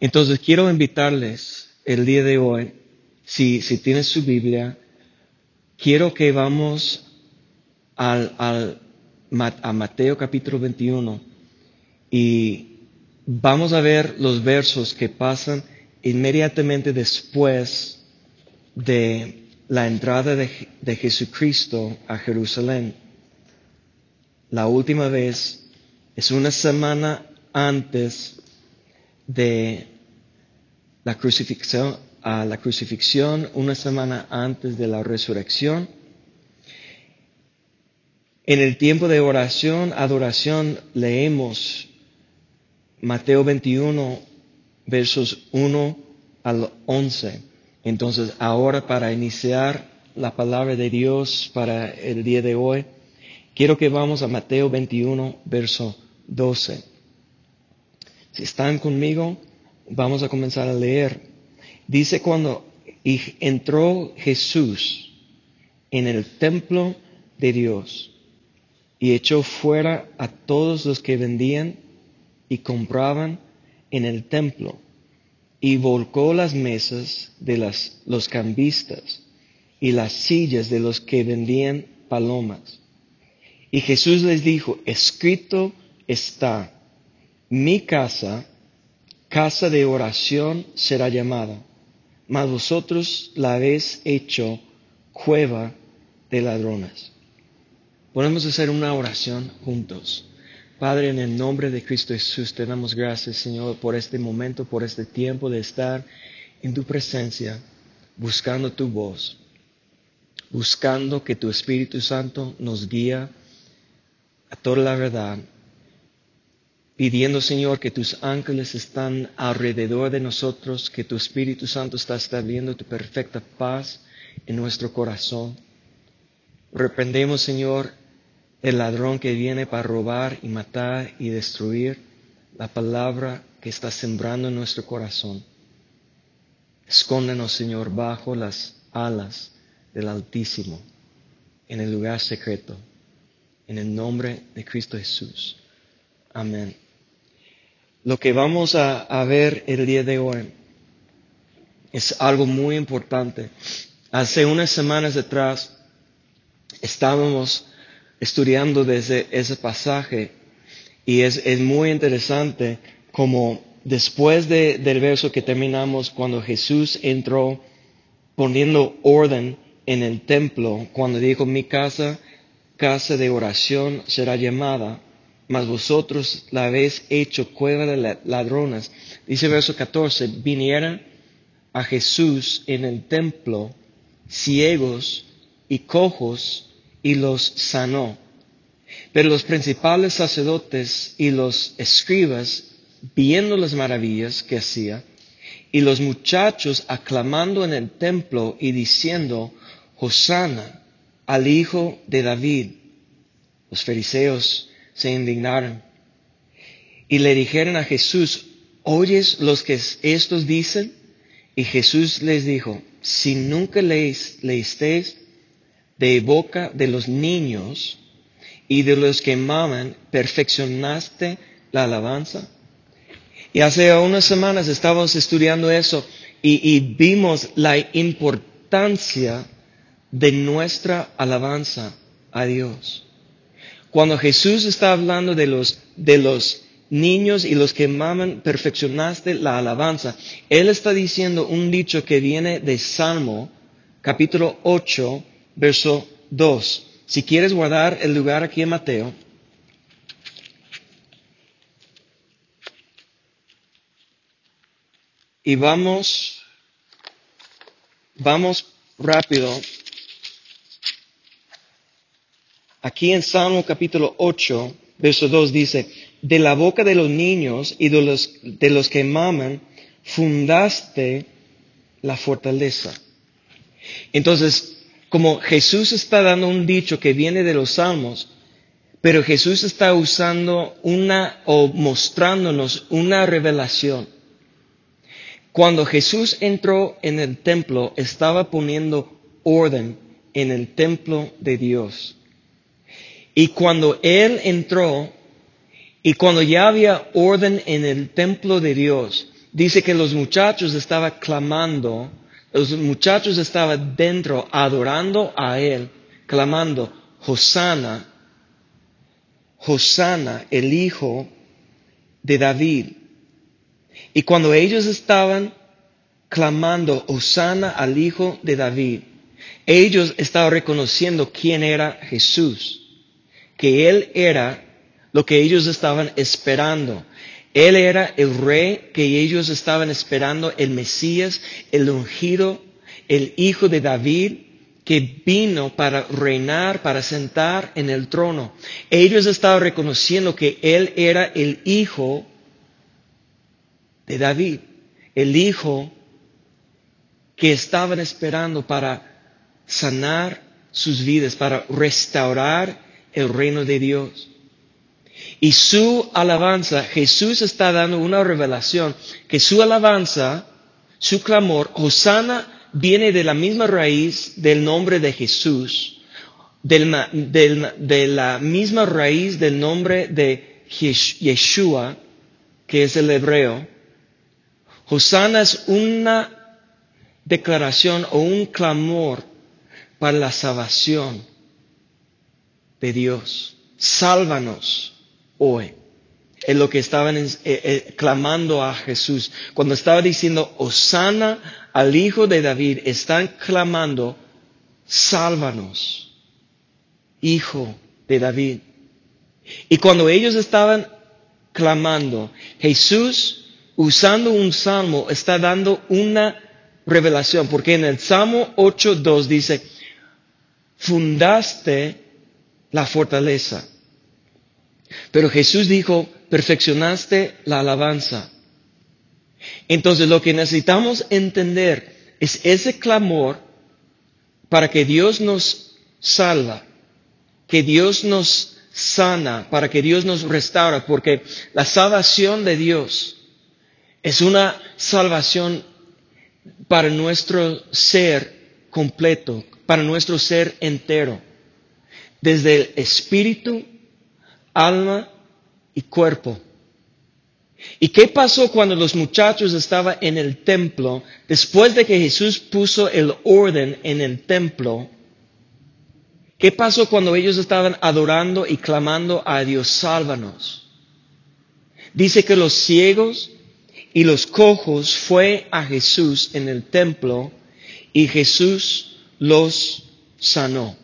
Entonces quiero invitarles el día de hoy, si, si tienes su Biblia, quiero que vamos al, al, a Mateo capítulo 21 y vamos a ver los versos que pasan inmediatamente después de la entrada de, de Jesucristo a Jerusalén. La última vez es una semana antes de la crucifixión, a la crucifixión, una semana antes de la resurrección. En el tiempo de oración, adoración, leemos Mateo 21, versos 1 al 11. Entonces, ahora para iniciar la palabra de Dios para el día de hoy, quiero que vamos a Mateo 21, verso 12. Si están conmigo, vamos a comenzar a leer. Dice cuando entró Jesús en el templo de Dios y echó fuera a todos los que vendían y compraban en el templo y volcó las mesas de los cambistas y las sillas de los que vendían palomas. Y Jesús les dijo, escrito está, mi casa, casa de oración será llamada, mas vosotros la habéis hecho cueva de ladrones. Podemos hacer una oración juntos. Padre, en el nombre de Cristo Jesús, te damos gracias, Señor, por este momento, por este tiempo de estar en tu presencia, buscando tu voz, buscando que tu Espíritu Santo nos guíe a toda la verdad, pidiendo, Señor, que tus ángeles están alrededor de nosotros, que tu Espíritu Santo está estableciendo tu perfecta paz en nuestro corazón. Reprendemos, Señor, el ladrón que viene para robar y matar y destruir la palabra que está sembrando en nuestro corazón. Escóndenos, Señor, bajo las alas del Altísimo, en el lugar secreto, en el nombre de Cristo Jesús. Amén. Lo que vamos a, ver el día de hoy es algo muy importante. Hace unas semanas atrás estábamos estudiando desde ese pasaje y es, es muy interesante como después de, del verso que terminamos, cuando Jesús entró poniendo orden en el templo, cuando dijo, mi casa, casa de oración será llamada, mas vosotros la habéis hecho cueva de ladronas. Dice verso 14, vinieron a Jesús en el templo ciegos y cojos y los sanó. Pero los principales sacerdotes y los escribas, viendo las maravillas que hacía, y los muchachos aclamando en el templo y diciendo, Hosanna al Hijo de David. Los fariseos se indignaron y le dijeron a Jesús, ¿oyes los que estos dicen? Y Jesús les dijo, si nunca leísteis de boca de los niños y de los que maman, perfeccionaste la alabanza. Y hace unas semanas estábamos estudiando eso y vimos la importancia de nuestra alabanza a Dios. Cuando Jesús está hablando de los, de los niños y los que maman, perfeccionaste la alabanza. Él está diciendo un dicho que viene de Salmo, capítulo 8, verso 2. Si quieres guardar el lugar aquí en Mateo, y vamos, vamos rápido. Aquí en Salmo capítulo 8, verso 2 dice, de la boca de los niños y de los, de los que maman, fundaste la fortaleza. Entonces, como Jesús está dando un dicho que viene de los salmos, pero Jesús está usando una o mostrándonos una revelación. Cuando Jesús entró en el templo, estaba poniendo orden en el templo de Dios. Y cuando Él entró, y cuando ya había orden en el templo de Dios, dice que los muchachos estaban clamando, los muchachos estaban dentro adorando a Él, clamando, Hosanna, Hosanna, el hijo de David. Y cuando ellos estaban clamando, Hosanna al hijo de David, ellos estaban reconociendo quién era Jesús, que Él era lo que ellos estaban esperando. Él era el rey que ellos estaban esperando, el Mesías, el ungido, el hijo de David, que vino para reinar, para sentar en el trono. Ellos estaban reconociendo que Él era el hijo de David, el hijo que estaban esperando para sanar sus vidas, para restaurar el reino de Dios. Y su alabanza, Jesús está dando una revelación que su alabanza, su clamor, Hosanna viene de la misma raíz del nombre de Jesús, de la misma raíz del nombre de Yeshua, que es el hebreo. Hosanna es una declaración o un clamor para la salvación de Dios. Sálvanos hoy. Es lo que estaban eh, eh, clamando a Jesús. Cuando estaba diciendo, Osana al Hijo de David, están clamando, sálvanos, Hijo de David. Y cuando ellos estaban clamando, Jesús, usando un salmo, está dando una revelación, porque en el Salmo 8.2 dice, fundaste la fortaleza. Pero Jesús dijo, perfeccionaste la alabanza. Entonces lo que necesitamos entender es ese clamor para que Dios nos salva, que Dios nos sana, para que Dios nos restaura, porque la salvación de Dios es una salvación para nuestro ser completo, para nuestro ser entero, desde el espíritu, alma y cuerpo. ¿Y qué pasó cuando los muchachos estaban en el templo, después de que Jesús puso el orden en el templo? ¿Qué pasó cuando ellos estaban adorando y clamando a Dios, sálvanos? Dice que los ciegos y los cojos fue a Jesús en el templo y Jesús los sanó.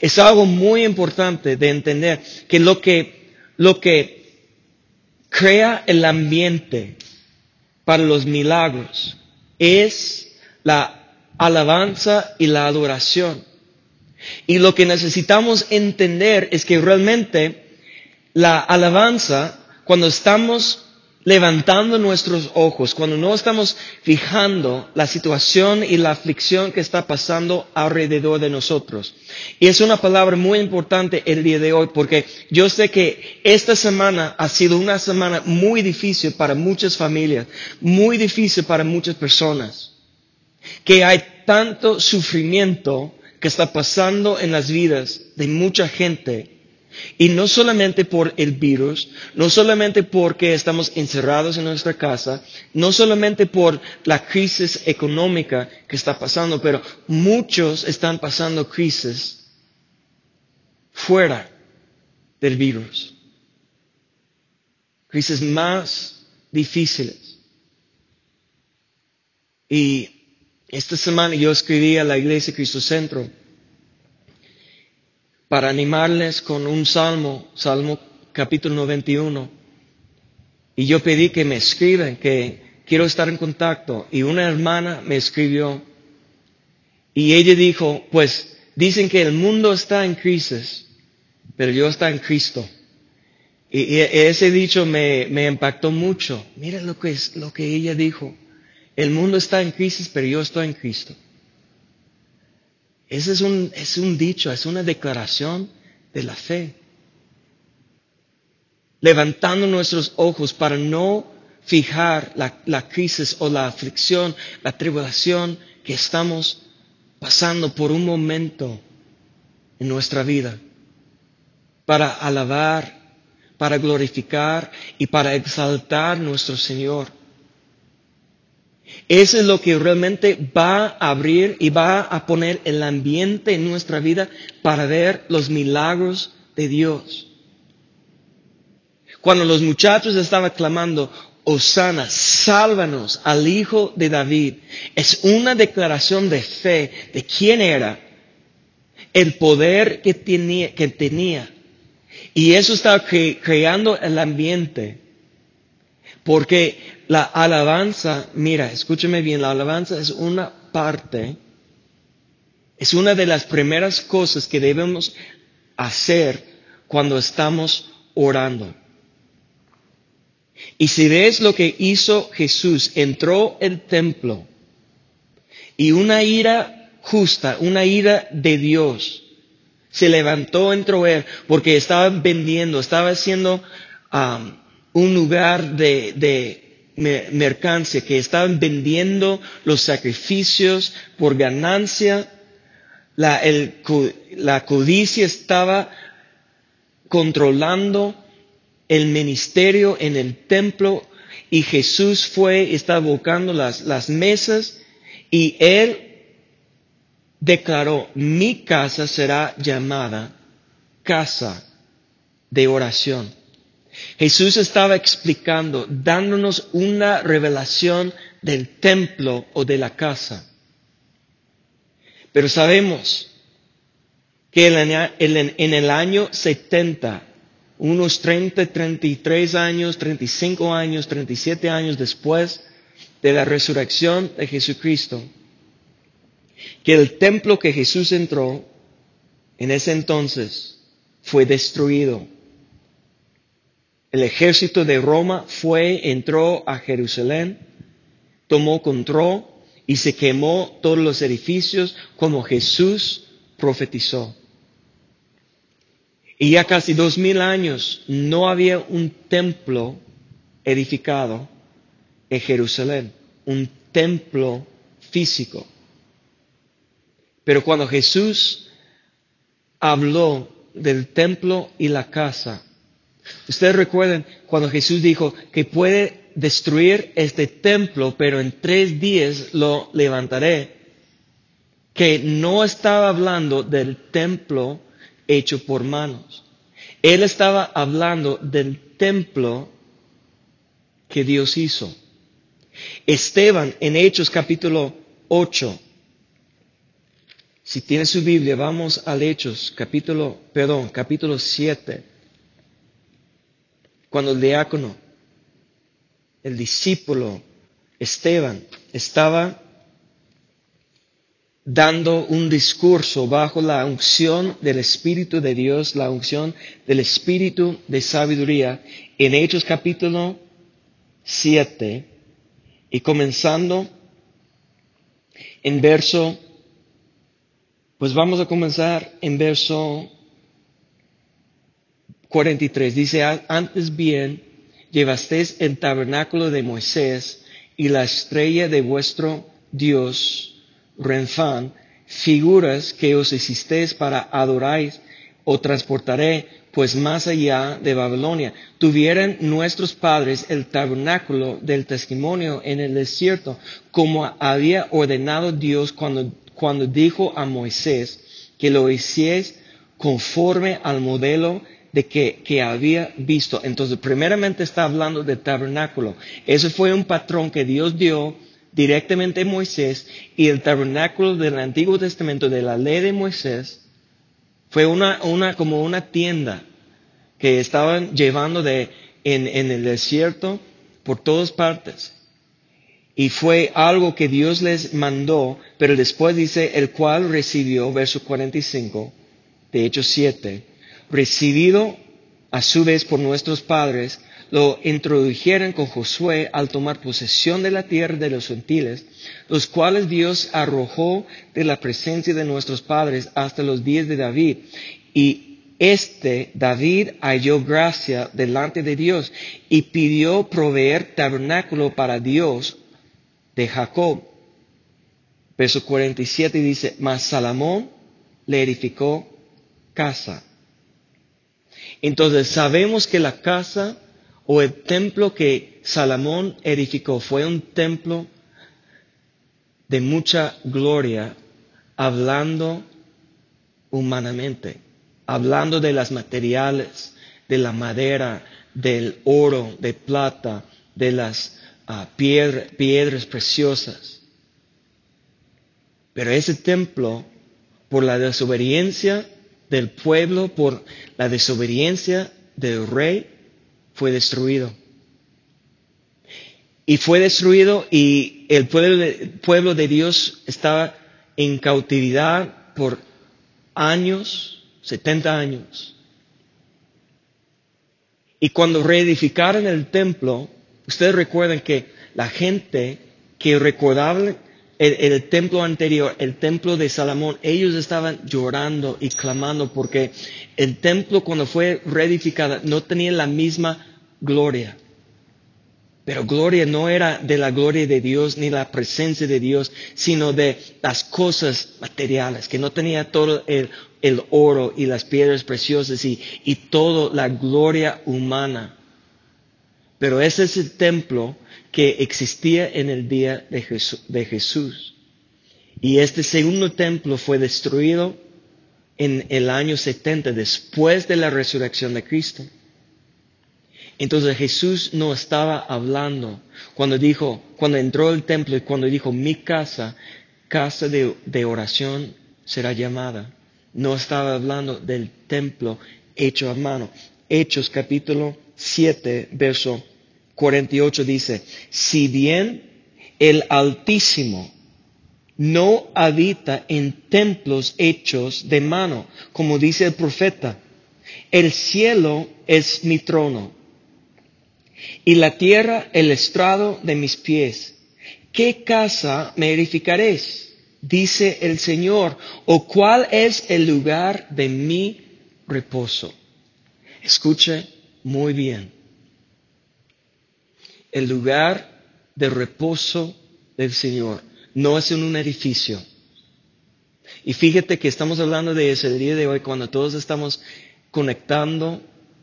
Es algo muy importante de entender que lo que, lo que crea el ambiente para los milagros es la alabanza y la adoración. Y lo que necesitamos entender es que realmente la alabanza, cuando estamos levantando nuestros ojos, cuando no estamos fijando la situación y la aflicción que está pasando alrededor de nosotros. Y es una palabra muy importante el día de hoy porque yo sé que esta semana ha sido una semana muy difícil para muchas familias, muy difícil para muchas personas, que hay tanto sufrimiento que está pasando en las vidas de mucha gente y no solamente por el virus, no solamente porque estamos encerrados en nuestra casa, no solamente por la crisis económica que está pasando, pero muchos están pasando crisis fuera del virus. Crisis más difíciles. Y esta semana yo escribí a la iglesia Cristo Centro para animarles con un salmo, Salmo capítulo 91. Y yo pedí que me escriban, que quiero estar en contacto. Y una hermana me escribió y ella dijo, pues dicen que el mundo está en crisis, pero yo estoy en Cristo. Y, ese dicho me, me impactó mucho. Mira lo que, es, lo que ella dijo. El mundo está en crisis, pero yo estoy en Cristo. Ese es un, es un dicho, es una declaración de la fe. Levantando nuestros ojos para no fijar la, crisis o la aflicción, la tribulación que estamos pasando por un momento en nuestra vida. Para alabar, para glorificar y para exaltar nuestro Señor. Eso es lo que realmente va a abrir y va a poner el ambiente en nuestra vida para ver los milagros de Dios. Cuando los muchachos estaban clamando, Osana, sálvanos al hijo de David, es una declaración de fe de quién era, el poder que tenía, que tenía. Y eso estaba creando el ambiente. Porque la alabanza, mira, escúchame bien, la alabanza es una parte, es una de las primeras cosas que debemos hacer cuando estamos orando. Y si ves lo que hizo Jesús, entró el templo y una ira justa, una ira de Dios, se levantó entró él porque estaba vendiendo, estaba haciendo um, un lugar de mercancía, que estaban vendiendo los sacrificios por ganancia. La, el, la codicia estaba controlando el ministerio en el templo y Jesús fue, estaba buscando las, las mesas y él declaró, mi casa será llamada casa de oración. Jesús estaba explicando, dándonos una revelación del templo o de la casa. Pero sabemos que en el año 70 unos 30, 33 años, 35 años, 37 años después de la resurrección de Jesucristo, que el templo que Jesús entró en ese entonces fue destruido. El ejército de Roma fue, entró a Jerusalén, tomó control y se quemó todos los edificios como Jesús profetizó. Y ya casi dos mil años no había un templo edificado en Jerusalén, un templo físico. Pero cuando Jesús habló del templo y la casa, ustedes recuerden cuando Jesús dijo que puede destruir este templo, pero en tres días lo levantaré, que no estaba hablando del templo hecho por manos. Él estaba hablando del templo que Dios hizo. Esteban en Hechos capítulo 8. Si tiene su Biblia, vamos al Hechos capítulo, perdón, capítulo 7. Cuando el diácono, el discípulo Esteban estaba dando un discurso bajo la unción del Espíritu de Dios, la unción del Espíritu de sabiduría, en Hechos capítulo 7, y comenzando en verso, pues vamos a comenzar en verso 43. Dice, antes bien, llevasteis el tabernáculo de Moisés y la estrella de vuestro Dios, Renfán, figuras que os hicisteis para adorar o transportaré pues más allá de Babilonia. Tuvieran nuestros padres el tabernáculo del testimonio en el desierto, como había ordenado Dios cuando, cuando dijo a Moisés que lo hiciese conforme al modelo de que, que, había visto. Entonces, primeramente está hablando del tabernáculo. Ese fue un patrón que Dios dio directamente Moisés y el tabernáculo del Antiguo Testamento de la ley de Moisés fue una, una como una tienda que estaban llevando de, en, en el desierto por todas partes. Y fue algo que Dios les mandó, pero después dice, el cual recibió, verso 45 de Hechos 7, recibido a su vez por nuestros padres, lo introdujeron con Josué al tomar posesión de la tierra de los gentiles, los cuales Dios arrojó de la presencia de nuestros padres hasta los días de David. Y este David halló gracia delante de Dios y pidió proveer tabernáculo para Dios de Jacob. Verso 47 dice, mas Salomón le edificó casa Entonces sabemos que la casa o el templo que Salomón edificó fue un templo de mucha gloria, hablando humanamente, hablando de las materiales, de la madera, del oro, de plata, de las ah, piedras preciosas. Pero ese templo, por la desobediencia del pueblo, por la desobediencia del rey, fue destruido. Y fue destruido y el pueblo de, Dios estaba en cautividad por años, 70 años. Y cuando reedificaron el templo, ustedes recuerdan que la gente que recordaba el, templo anterior, el templo de Salomón, ellos estaban llorando y clamando porque el templo cuando fue reedificado no tenía la misma gloria. Pero gloria no era de la gloria de Dios ni la presencia de Dios, sino de las cosas materiales, que no tenía todo el, oro y las piedras preciosas y, y toda la gloria humana. Pero ese es el templo que existía en el día de Jesús, de. Y este segundo templo fue destruido en el año 70 después de la resurrección de Cristo. Entonces Jesús no estaba hablando cuando dijo, cuando entró al templo y cuando dijo, mi casa, casa de, oración será llamada. No estaba hablando del templo hecho a mano. Hechos capítulo 7, verso 48 dice, si bien el Altísimo no habita en templos hechos de mano, como dice el profeta, el cielo es mi trono y la tierra el estrado de mis pies. ¿Qué casa me edificaréis? Dice el Señor, o cuál es el lugar de mi reposo. Escuche muy bien. El lugar de reposo del Señor no es en un edificio. Y fíjate que estamos hablando de ese día de hoy cuando todos estamos conectando,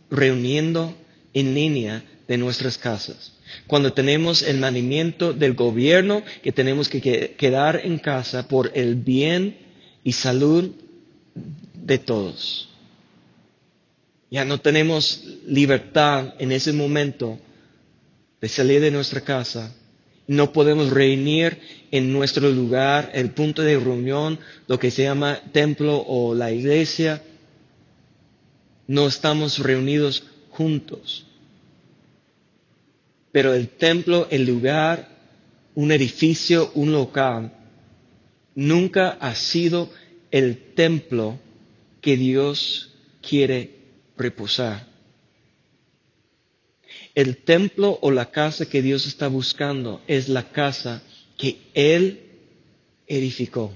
reuniendo en línea de nuestras casas. Cuando tenemos el manimiento del gobierno que tenemos que quedar en casa por el bien y salud de todos. Ya no tenemos libertad en ese momento de salir de nuestra casa. No podemos reunir en nuestro lugar, el punto de reunión, lo que se llama templo o la iglesia. No estamos reunidos juntos. Pero el templo, el lugar, un edificio, un local, nunca ha sido el templo que Dios quiere reposar. El templo o la casa que Dios está buscando es la casa que Él edificó.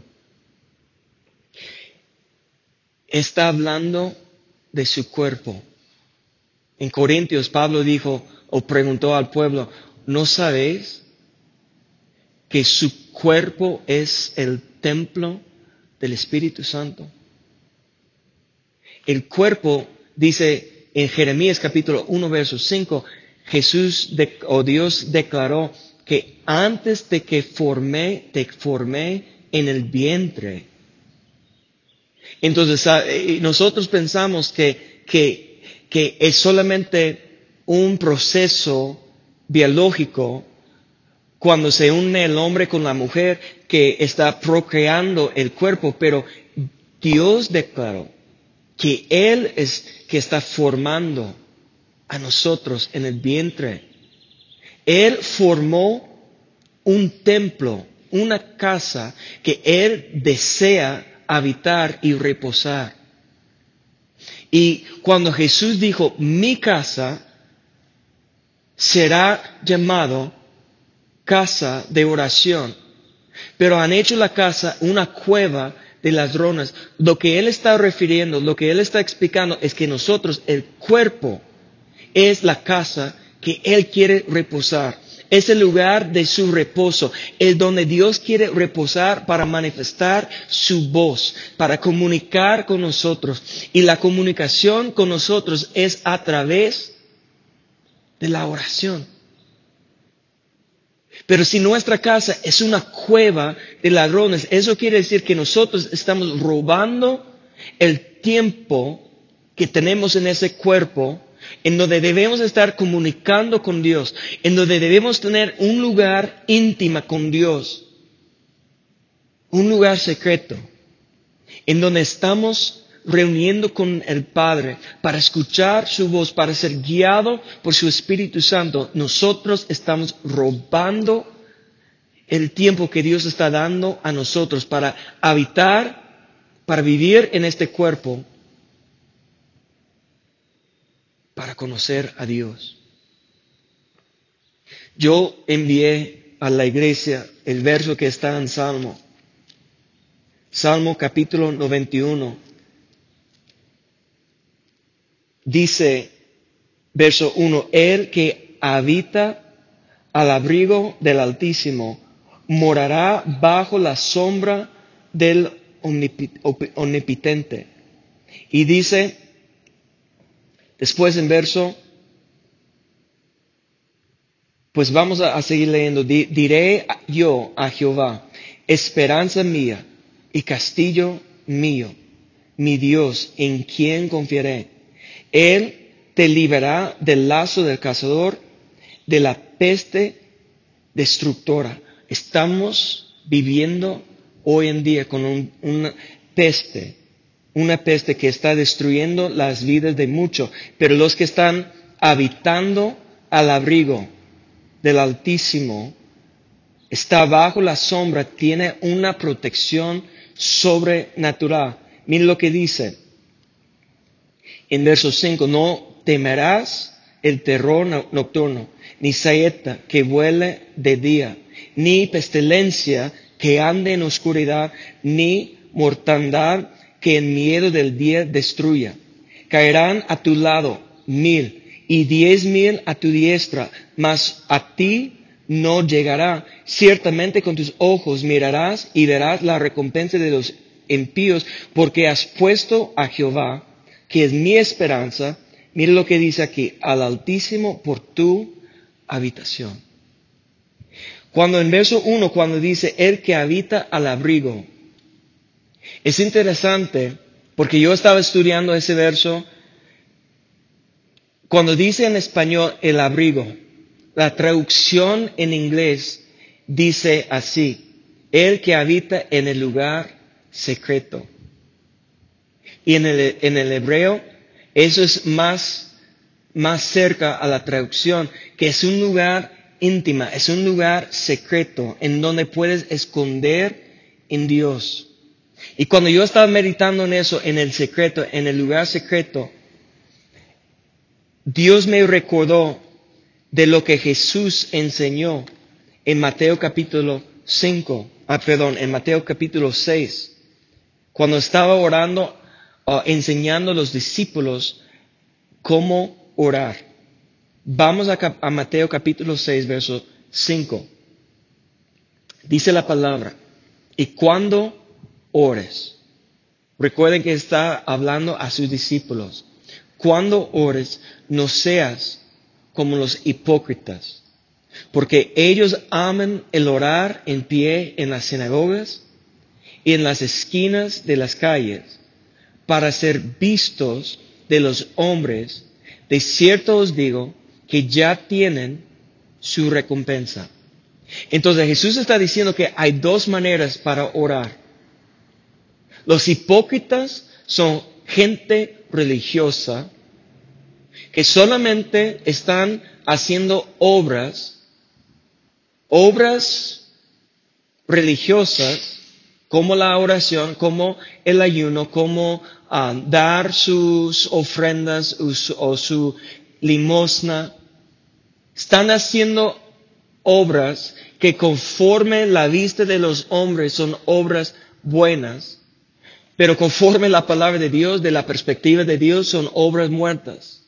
Está hablando de su cuerpo. En Corintios Pablo dijo, o preguntó al pueblo, ¿no sabéis que su cuerpo es el templo del Espíritu Santo? El cuerpo, dice en Jeremías capítulo 1, verso 5, Jesús o Dios declaró que antes de que formé, te formé en el vientre. Entonces, ah, nosotros pensamos que, que, que es solamente un proceso biológico cuando se une el hombre con la mujer que está procreando el cuerpo, pero Dios declaró que Él es que está formando a nosotros en el vientre. Él formó un templo, una casa que Él desea habitar y reposar. Y cuando Jesús dijo, mi casa, será llamado casa de oración. Pero han hecho la casa una cueva de ladrones. Lo que él está refiriendo, lo que él está explicando es que nosotros, el cuerpo, es la casa que él quiere reposar. Es el lugar de su reposo, es donde Dios quiere reposar para manifestar su voz, para comunicar con nosotros. Y la comunicación con nosotros es a través de la oración. Pero si nuestra casa es una cueva de ladrones, eso quiere decir que nosotros estamos robando el tiempo que tenemos en ese cuerpo, en donde debemos estar comunicando con Dios, en donde debemos tener un lugar íntima con Dios, un lugar secreto, en donde estamos reuniendo con el Padre para escuchar su voz, para ser guiado por su Espíritu Santo, nosotros estamos robando el tiempo que Dios está dando a nosotros para habitar, para vivir en este cuerpo, para conocer a Dios. Yo envié a la iglesia el verso que está en Salmo, Salmo capítulo 91 Dice, verso 1, el que habita al abrigo del Altísimo morará bajo la sombra del omnipotente. Y dice, después en verso, pues vamos a, seguir leyendo, diré yo a Jehová, esperanza mía y castillo mío, mi Dios, en quien confiaré. Él te liberará del lazo del cazador, de la peste destructora. Estamos viviendo hoy en día con una peste, una peste que está destruyendo las vidas de muchos, pero los que están habitando al abrigo del Altísimo, está bajo la sombra, tiene una protección sobrenatural. Miren lo que dice, en verso 5, no temerás el terror nocturno, ni saeta que vuele de día, ni pestilencia que ande en oscuridad, ni mortandad que en miedo del día destruya. Caerán a tu lado mil y diez mil a tu diestra, mas a ti no llegará. Ciertamente con tus ojos mirarás y verás la recompensa de los impíos, porque has puesto a Jehová que es mi esperanza, mire lo que dice aquí, al Altísimo por tu habitación. Cuando en verso 1, cuando dice, el que habita al abrigo, es interesante porque yo estaba estudiando ese verso, cuando dice en español el abrigo, la traducción en inglés dice así, el que habita en el lugar secreto. Y en el, en el hebreo, eso es más, más cerca a la traducción, que es un lugar íntima, es un lugar secreto en donde puedes esconder en Dios. Y cuando yo estaba meditando en eso, en el secreto, en el lugar secreto, Dios me recordó de lo que Jesús enseñó en Mateo capítulo 5, ah, perdón, en Mateo capítulo 6, cuando estaba orando enseñando a los discípulos cómo orar. Vamos a, a Mateo capítulo 6, verso 5. Dice la palabra, y cuando ores, recuerden que está hablando a sus discípulos, cuando ores, no seas como los hipócritas, porque ellos aman el orar en pie en las sinagogas y en las esquinas de las calles para ser vistos de los hombres, de cierto os digo que ya tienen su recompensa. Entonces Jesús está diciendo que hay dos maneras para orar. Los hipócritas son gente religiosa que solamente están haciendo obras, obras religiosas, como la oración, como el ayuno, como dar sus ofrendas o su, limosna. Están haciendo obras que conforme la vista de los hombres son obras buenas, pero conforme la palabra de Dios, de la perspectiva de Dios, son obras muertas.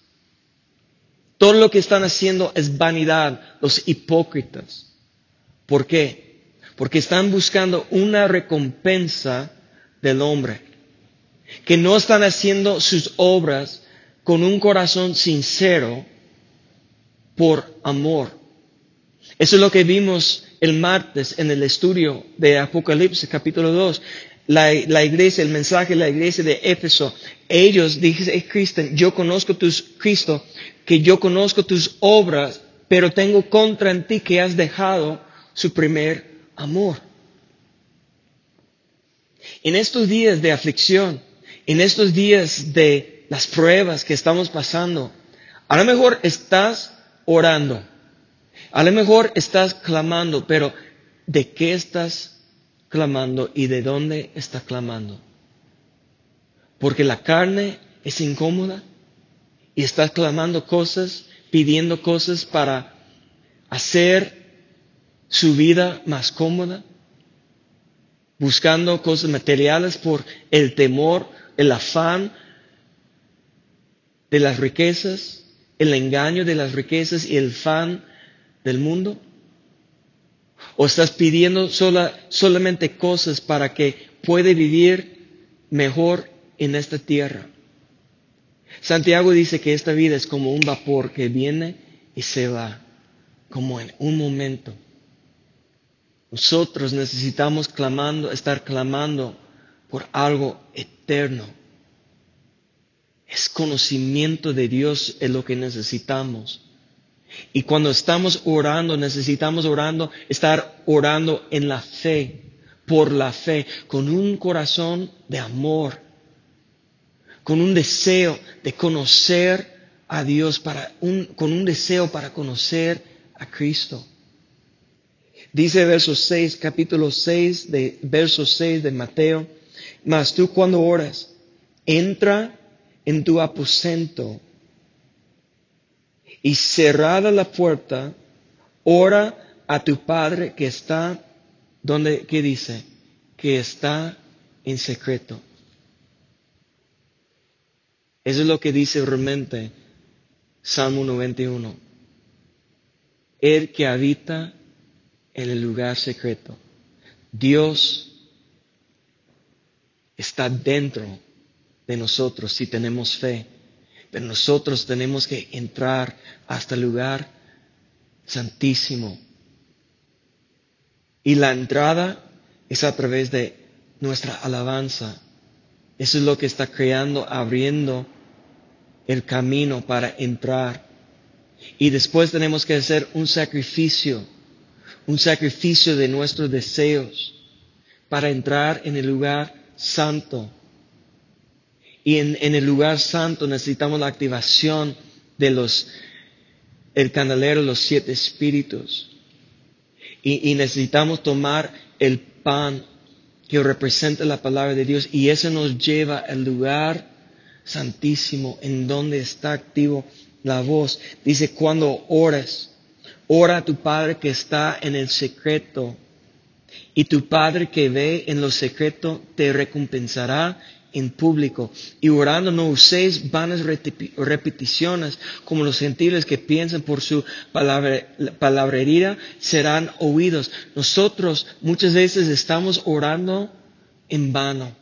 Todo lo que están haciendo es vanidad, los hipócritas. ¿Por qué? Porque están buscando una recompensa del hombre. Que no están haciendo sus obras con un corazón sincero por amor. Eso es lo que vimos el martes en el estudio de Apocalipsis capítulo 2. La, iglesia, el mensaje de la iglesia de Éfeso, ellos dicen, Cristo, yo conozco tus, Cristo, que yo conozco tus obras, pero tengo contra ti que has dejado su primer amor. En estos días de aflicción, en estos días de las pruebas que estamos pasando, a lo mejor estás orando, a lo mejor estás clamando, pero ¿de qué estás clamando y de dónde estás clamando? Porque la carne es incómoda y estás clamando cosas, pidiendo cosas para hacer su vida más cómoda, buscando cosas materiales por el temor, el afán de las riquezas, el engaño de las riquezas y el fan del mundo? ¿O estás pidiendo sola, solamente cosas para que pueda vivir mejor en esta tierra? Santiago dice que esta vida es como un vapor que viene y se va, como en un momento. Nosotros necesitamos clamando, estar clamando por algo eterno. Es conocimiento de Dios es lo que necesitamos. Y cuando estamos orando, necesitamos orando, estar orando en la fe, por la fe, con un corazón de amor, con un deseo de conocer a Dios, con un deseo para conocer a Cristo. Dice verso 6, capítulo 6, de verso 6 de Mateo, mas tú cuando oras, entra en tu aposento y cerrada la puerta, ora a tu Padre que está, donde, ¿qué dice? Que está en secreto. Eso es lo que dice realmente Salmo 91. El que habita en el lugar secreto. Dios está dentro de nosotros si tenemos fe, pero nosotros tenemos que entrar hasta el lugar santísimo. Y la entrada es a través de nuestra alabanza. Eso es lo que está creando, abriendo el camino para entrar. Y después tenemos que hacer un sacrificio un sacrificio de nuestros deseos para entrar en el lugar santo. Y en, el lugar santo necesitamos la activación de los, el candelero, los siete espíritus. Y, y necesitamos tomar el pan que representa la palabra de Dios y eso nos lleva al lugar santísimo en donde está activo la voz. Dice, cuando ores, Ora a tu Padre que está en el secreto y tu Padre que ve en lo secreto te recompensará en público. Y orando no uséis vanas repeticiones como los gentiles que piensan por su palabrería serán oídos. Nosotros muchas veces estamos orando en vano.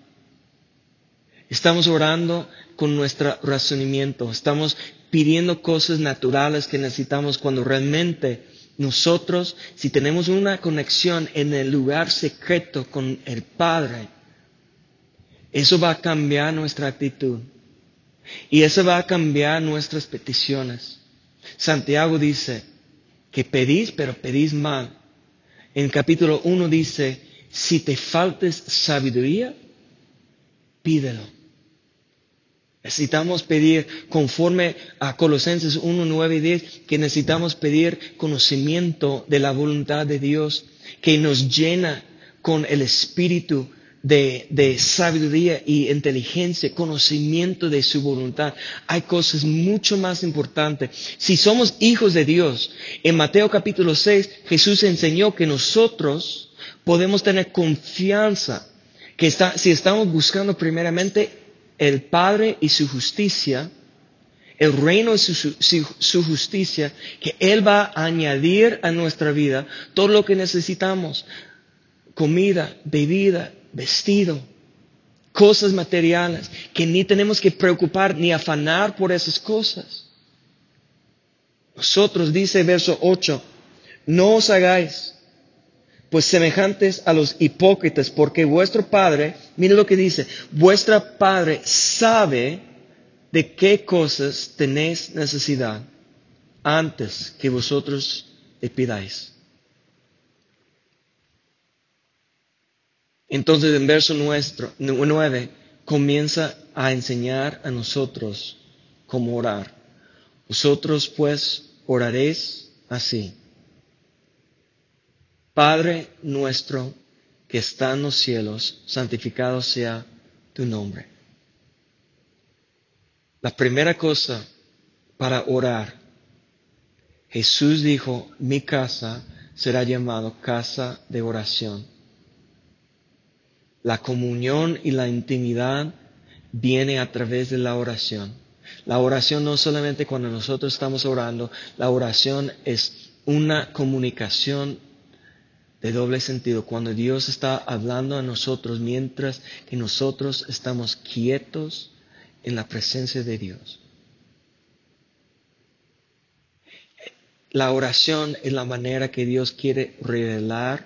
Estamos orando con nuestro razonamiento. Estamos pidiendo cosas naturales que necesitamos cuando realmente nosotros, si tenemos una conexión en el lugar secreto con el Padre, eso va a cambiar nuestra actitud. Y eso va a cambiar nuestras peticiones. Santiago dice que pedís, pero pedís mal. En capítulo 1 dice, si te faltes sabiduría, pídelo. Necesitamos pedir, conforme a Colosenses 1, 9 y 10, que necesitamos pedir conocimiento de la voluntad de Dios, que nos llena con el espíritu de, sabiduría y inteligencia, conocimiento de su voluntad. Hay cosas mucho más importantes. Si somos hijos de Dios, en Mateo capítulo 6, Jesús enseñó que nosotros podemos tener confianza, que está, si estamos buscando primeramente el Padre y su justicia, el reino su, su, su, justicia, que Él va a añadir a nuestra vida todo lo que necesitamos. Comida, bebida, vestido, cosas materiales, que ni tenemos que preocupar ni afanar por esas cosas. Nosotros, dice verso 8, no os hagáis pues semejantes a los hipócritas, porque vuestro Padre, mire lo que dice, vuestro Padre sabe de qué cosas tenéis necesidad antes que vosotros le pidáis. Entonces en verso nuestro, 9 comienza a enseñar a nosotros cómo orar. Vosotros pues oraréis así. Padre nuestro que está en los cielos, santificado sea tu nombre. La primera cosa para orar, Jesús dijo, mi casa será llamado casa de oración. La comunión y la intimidad viene a través de la oración. La oración no solamente cuando nosotros estamos orando, la oración es una comunicación de doble sentido. Cuando Dios está hablando a nosotros mientras que nosotros estamos quietos en la presencia de Dios. La oración es la manera que Dios quiere revelar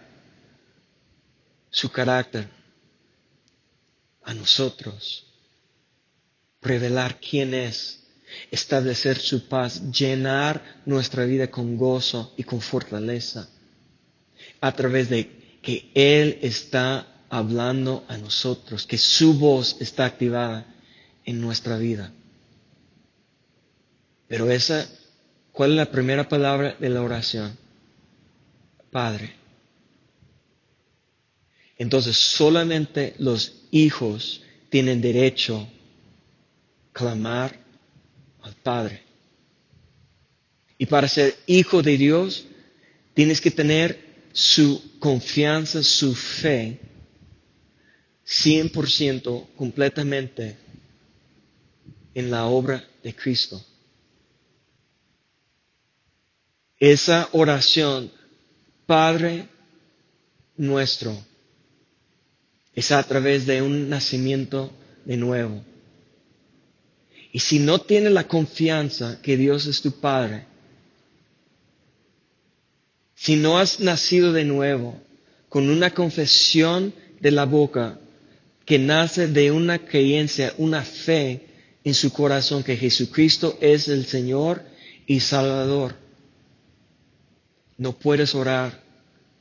su carácter a nosotros, revelar quién es, establecer su paz, llenar nuestra vida con gozo y con fortaleza, a través de que Él está hablando a nosotros, que su voz está activada en nuestra vida. Pero esa, ¿cuál es la primera palabra de la oración? Padre. Entonces solamente los hijos tienen derecho a clamar al Padre. Y para ser hijo de Dios, tienes que tener su confianza, su fe, 100% completamente en la obra de Cristo. Esa oración, Padre nuestro, es a través de un nacimiento de nuevo. Y si no tienes la confianza que Dios es tu Padre, si no has nacido de nuevo con una confesión de la boca que nace de una creencia, una fe en su corazón que Jesucristo es el Señor y Salvador. No puedes orar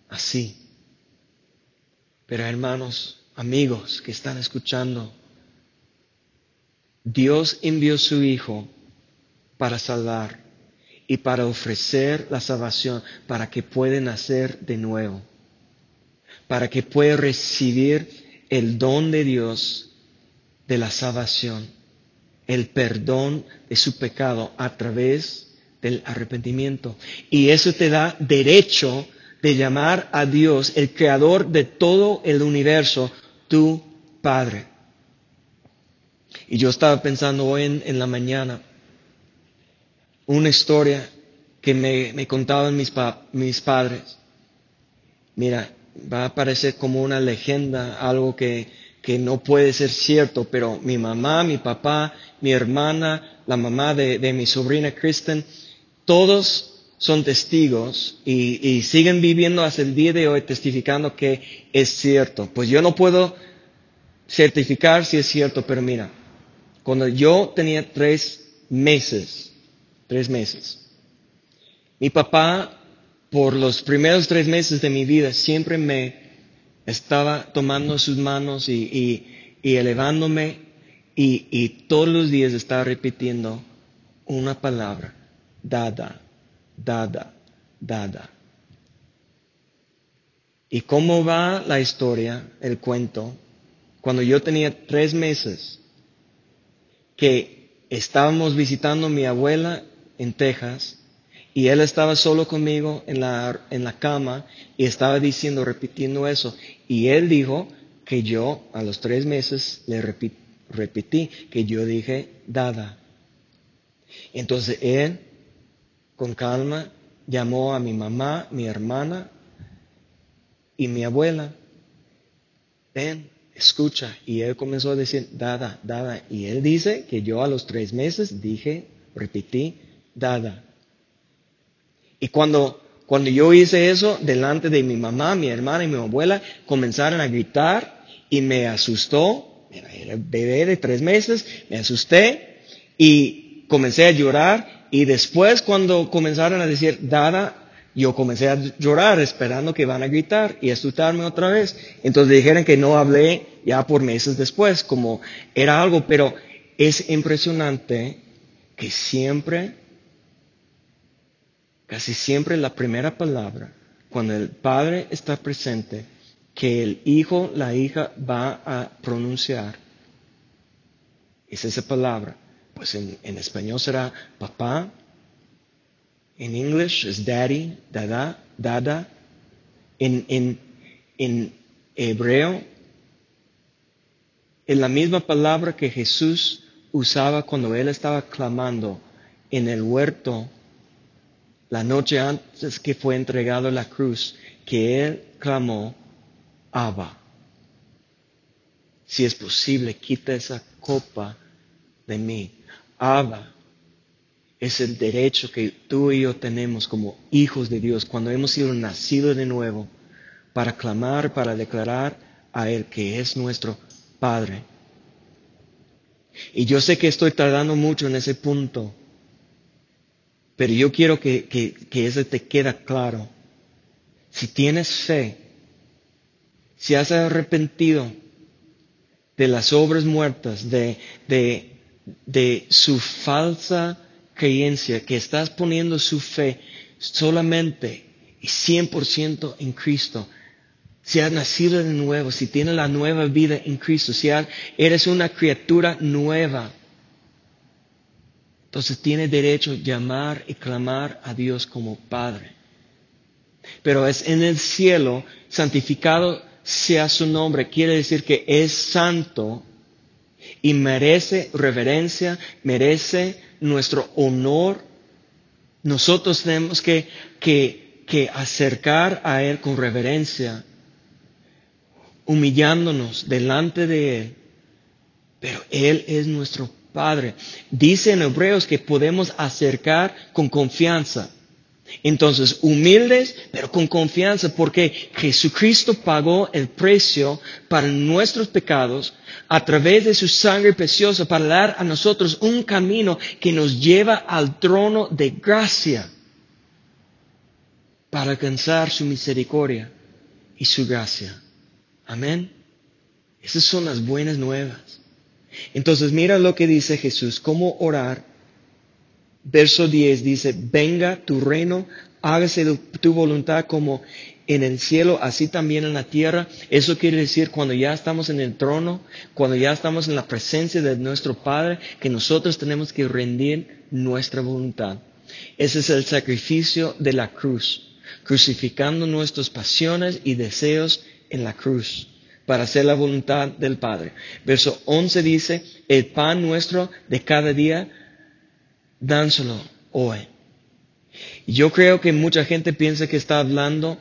así. Pero hermanos, amigos que están escuchando, Dios envió su Hijo para salvar y para ofrecer la salvación, para que pueda nacer de nuevo, para que pueda recibir el don de Dios de la salvación el perdón de su pecado a través del arrepentimiento. Y eso te da derecho de llamar a Dios, el creador de todo el universo, tu Padre. Y yo estaba pensando hoy en, la mañana una historia que me, me contaban mis, mis padres. Mira, va a parecer como una leyenda, algo que, que no puede ser cierto, pero mi mamá, mi papá, mi hermana, la mamá de, mi sobrina Kristen, todos son testigos y, siguen viviendo hasta el día de hoy testificando que es cierto. Pues yo no puedo certificar si es cierto, pero mira, cuando yo tenía tres meses, tres meses, mi papá por los primeros tres meses de mi vida siempre me estaba tomando sus manos y, elevándome y, todos los días estaba repitiendo una palabra, dada, dada, dada. ¿Y cómo va la historia, el cuento? Cuando yo tenía tres meses, que estábamos visitando a mi abuela en Texas, y él estaba solo conmigo en la, en la cama y estaba diciendo, repitiendo eso. Y él dijo que yo a los tres meses le repetí, que yo dije, dada. Entonces él, con calma, llamó a mi mamá, mi hermana y mi abuela. Ven, escucha. Y él comenzó a decir, dada, dada. Y él dice que yo a los tres meses dije, repetí, dada. Y cuando, cuando yo hice eso, delante de mi mamá, mi hermana y mi abuela, comenzaron a gritar y me asustó. Era bebé de tres meses, me asusté y comencé a llorar. Y después cuando comenzaron a decir, dada, yo comencé a llorar esperando que van a gritar y asustarme otra vez. Entonces dijeron que no hablé ya por meses después, como era algo, pero es impresionante que siempre, casi siempre la primera palabra, cuando el padre está presente, que el hijo, la hija va a pronunciar, es esa palabra. Pues en, en español será papá, en English es daddy, dada, dada. En, en, en hebreo es la misma palabra que Jesús usaba cuando él estaba clamando en el huerto la noche antes que fue entregado a la cruz, que él clamó, Abba. Si es posible, quita esa copa de mí. Abba es el derecho que tú y yo tenemos como hijos de Dios cuando hemos sido nacidos de nuevo para clamar, para declarar a Él que es nuestro Padre. Y yo sé que estoy tardando mucho en ese punto, pero yo quiero que, eso te queda claro. Si tienes fe, si has arrepentido de las obras muertas, de, de su falsa creencia, que estás poniendo su fe solamente y 100% en Cristo, si has nacido de nuevo, si tienes la nueva vida en Cristo, si eres una criatura nueva, entonces tienes derecho a llamar y clamar a Dios como Padre. Pero es en el cielo, santificado sea su nombre, quiere decir que es santo y merece reverencia, merece nuestro honor, nosotros tenemos que, que, acercar a Él con reverencia, humillándonos delante de Él. Pero Él es nuestro Padre. Dice en Hebreos que podemos acercar con confianza. Entonces, humildes, pero con confianza, porque Jesucristo pagó el precio para nuestros pecados a través de su sangre preciosa para dar a nosotros un camino que nos lleva al trono de gracia para alcanzar su misericordia y su gracia. Amén. Esas son las buenas nuevas. Entonces mira lo que dice Jesús, cómo orar Verso 10 dice, venga tu reino, hágase tu voluntad como en el cielo, así también en la tierra. Eso quiere decir cuando ya estamos en el trono, cuando ya estamos en la presencia de nuestro Padre, que nosotros tenemos que rendir nuestra voluntad. Ese es el sacrificio de la cruz, crucificando nuestras pasiones y deseos en la cruz para hacer la voluntad del Padre. Verso 11 dice, el pan nuestro de cada día, dánselo hoy. Yo creo que mucha gente piensa que está hablando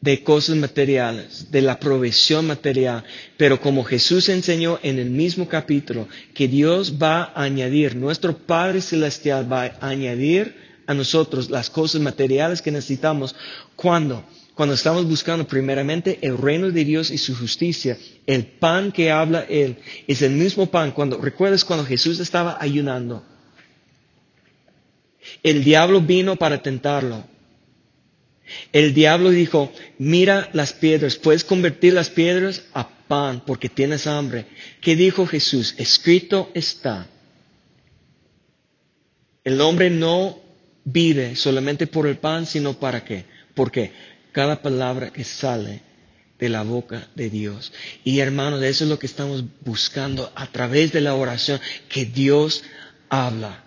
de cosas materiales, de la provisión material, pero como Jesús enseñó en el mismo capítulo, que Dios va a añadir, nuestro Padre Celestial va a añadir a nosotros las cosas materiales que necesitamos cuando cuando estamos buscando primeramente el reino de Dios y su justicia, el pan que habla Él es el mismo pan. Cuando recuerdas cuando Jesús estaba ayunando, el diablo vino para tentarlo. El diablo dijo, mira las piedras, puedes convertir las piedras a pan porque tienes hambre. ¿Qué dijo Jesús? Escrito está. El hombre no vive solamente por el pan, sino para qué? Porque cada palabra que sale de la boca de Dios. Y hermanos, eso es lo que estamos buscando a través de la oración, que Dios habla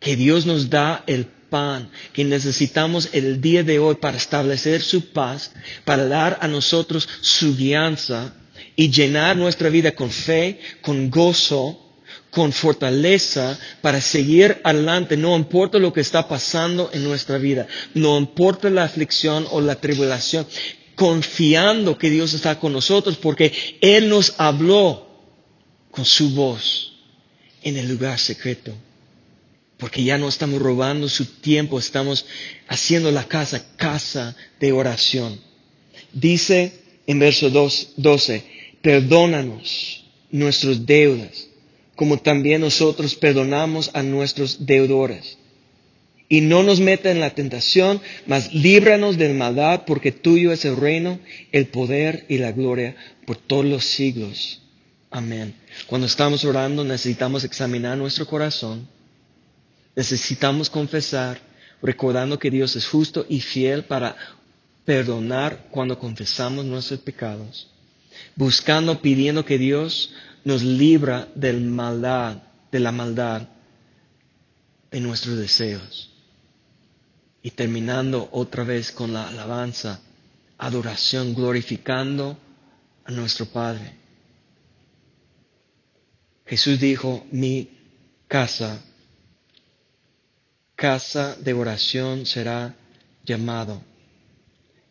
que Dios nos da el pan que necesitamos el día de hoy para establecer su paz, para dar a nosotros su guianza y llenar nuestra vida con fe, con gozo, con fortaleza para seguir adelante, no importa lo que está pasando en nuestra vida, no importa la aflicción o la tribulación, confiando que Dios está con nosotros porque Él nos habló con su voz en el lugar secreto. Porque ya no estamos robando su tiempo, estamos haciendo la casa casa de oración. Dice en verso 12, perdónanos nuestras deudas, como también nosotros perdonamos a nuestros deudores. Y no nos meta en la tentación, mas líbranos del maldad, porque tuyo es el reino, el poder y la gloria por todos los siglos. Amén. Cuando estamos orando necesitamos examinar nuestro corazón, necesitamos confesar, recordando que Dios es justo y fiel para perdonar cuando confesamos nuestros pecados, buscando, pidiendo que Dios nos libra del maldad, de la maldad de nuestros deseos. Y terminando otra vez con la alabanza, adoración, glorificando a nuestro Padre. Jesús dijo, mi casa, casa de oración será llamado.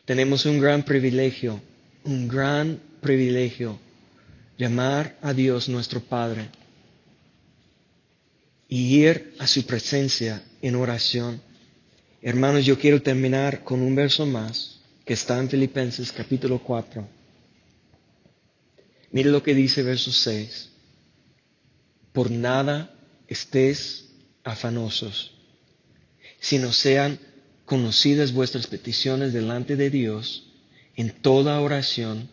Tenemos un gran privilegio, un gran privilegio, llamar a Dios nuestro Padre y ir a su presencia en oración. Hermanos, yo quiero terminar con un verso más que está en Filipenses capítulo 4. Mire lo que dice verso 6. Por nada estés afanosos, sino sean conocidas vuestras peticiones delante de Dios en toda oración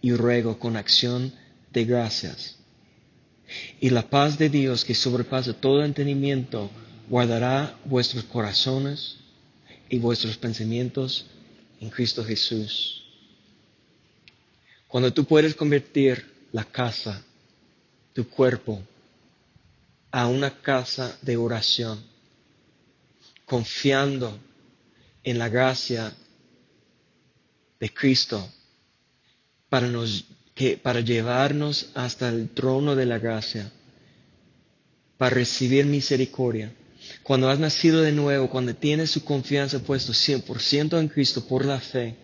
y ruego con acción de gracias. Y la paz de Dios que sobrepasa todo entendimiento guardará vuestros corazones y vuestros pensamientos en Cristo Jesús. Cuando tú puedes convertir la casa, tu cuerpo, a una casa de oración, confiando en la gracia de Cristo para, nos, que, para llevarnos hasta el trono de la gracia, para recibir misericordia. Cuando has nacido de nuevo, cuando tienes su confianza puesto 100% en Cristo por la fe,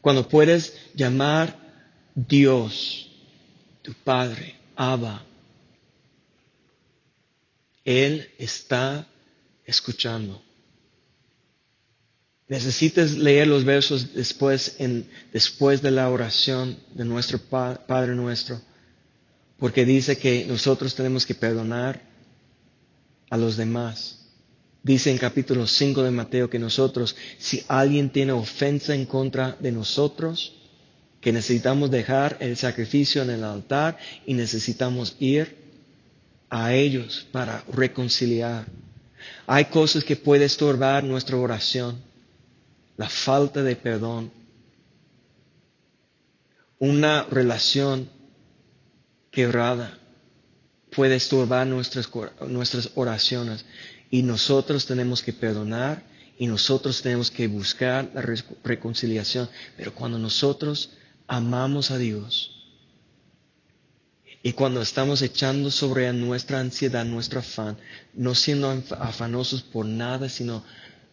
cuando puedes llamar Dios, tu Padre, Abba, Él está escuchando. Necesitas leer los versos después, en, después de la oración de nuestro Padre nuestro, porque dice que nosotros tenemos que perdonar a los demás. Dice en capítulo 5 de Mateo que nosotros, si alguien tiene ofensa en contra de nosotros, que necesitamos dejar el sacrificio en el altar y necesitamos ir a ellos para reconciliar. Hay cosas que pueden estorbar nuestra oración. La falta de perdón, una relación quebrada puede estorbar nuestras, nuestras oraciones. Y nosotros tenemos que perdonar y nosotros tenemos que buscar la reconciliación. Pero cuando nosotros amamos a Dios y cuando estamos echando sobre nuestra ansiedad, nuestro afán, no siendo afanosos por nada, sino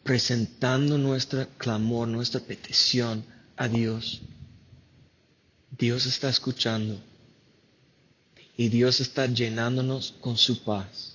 presentando nuestro clamor, nuestra petición a Dios. Dios está escuchando y Dios está llenándonos con su paz.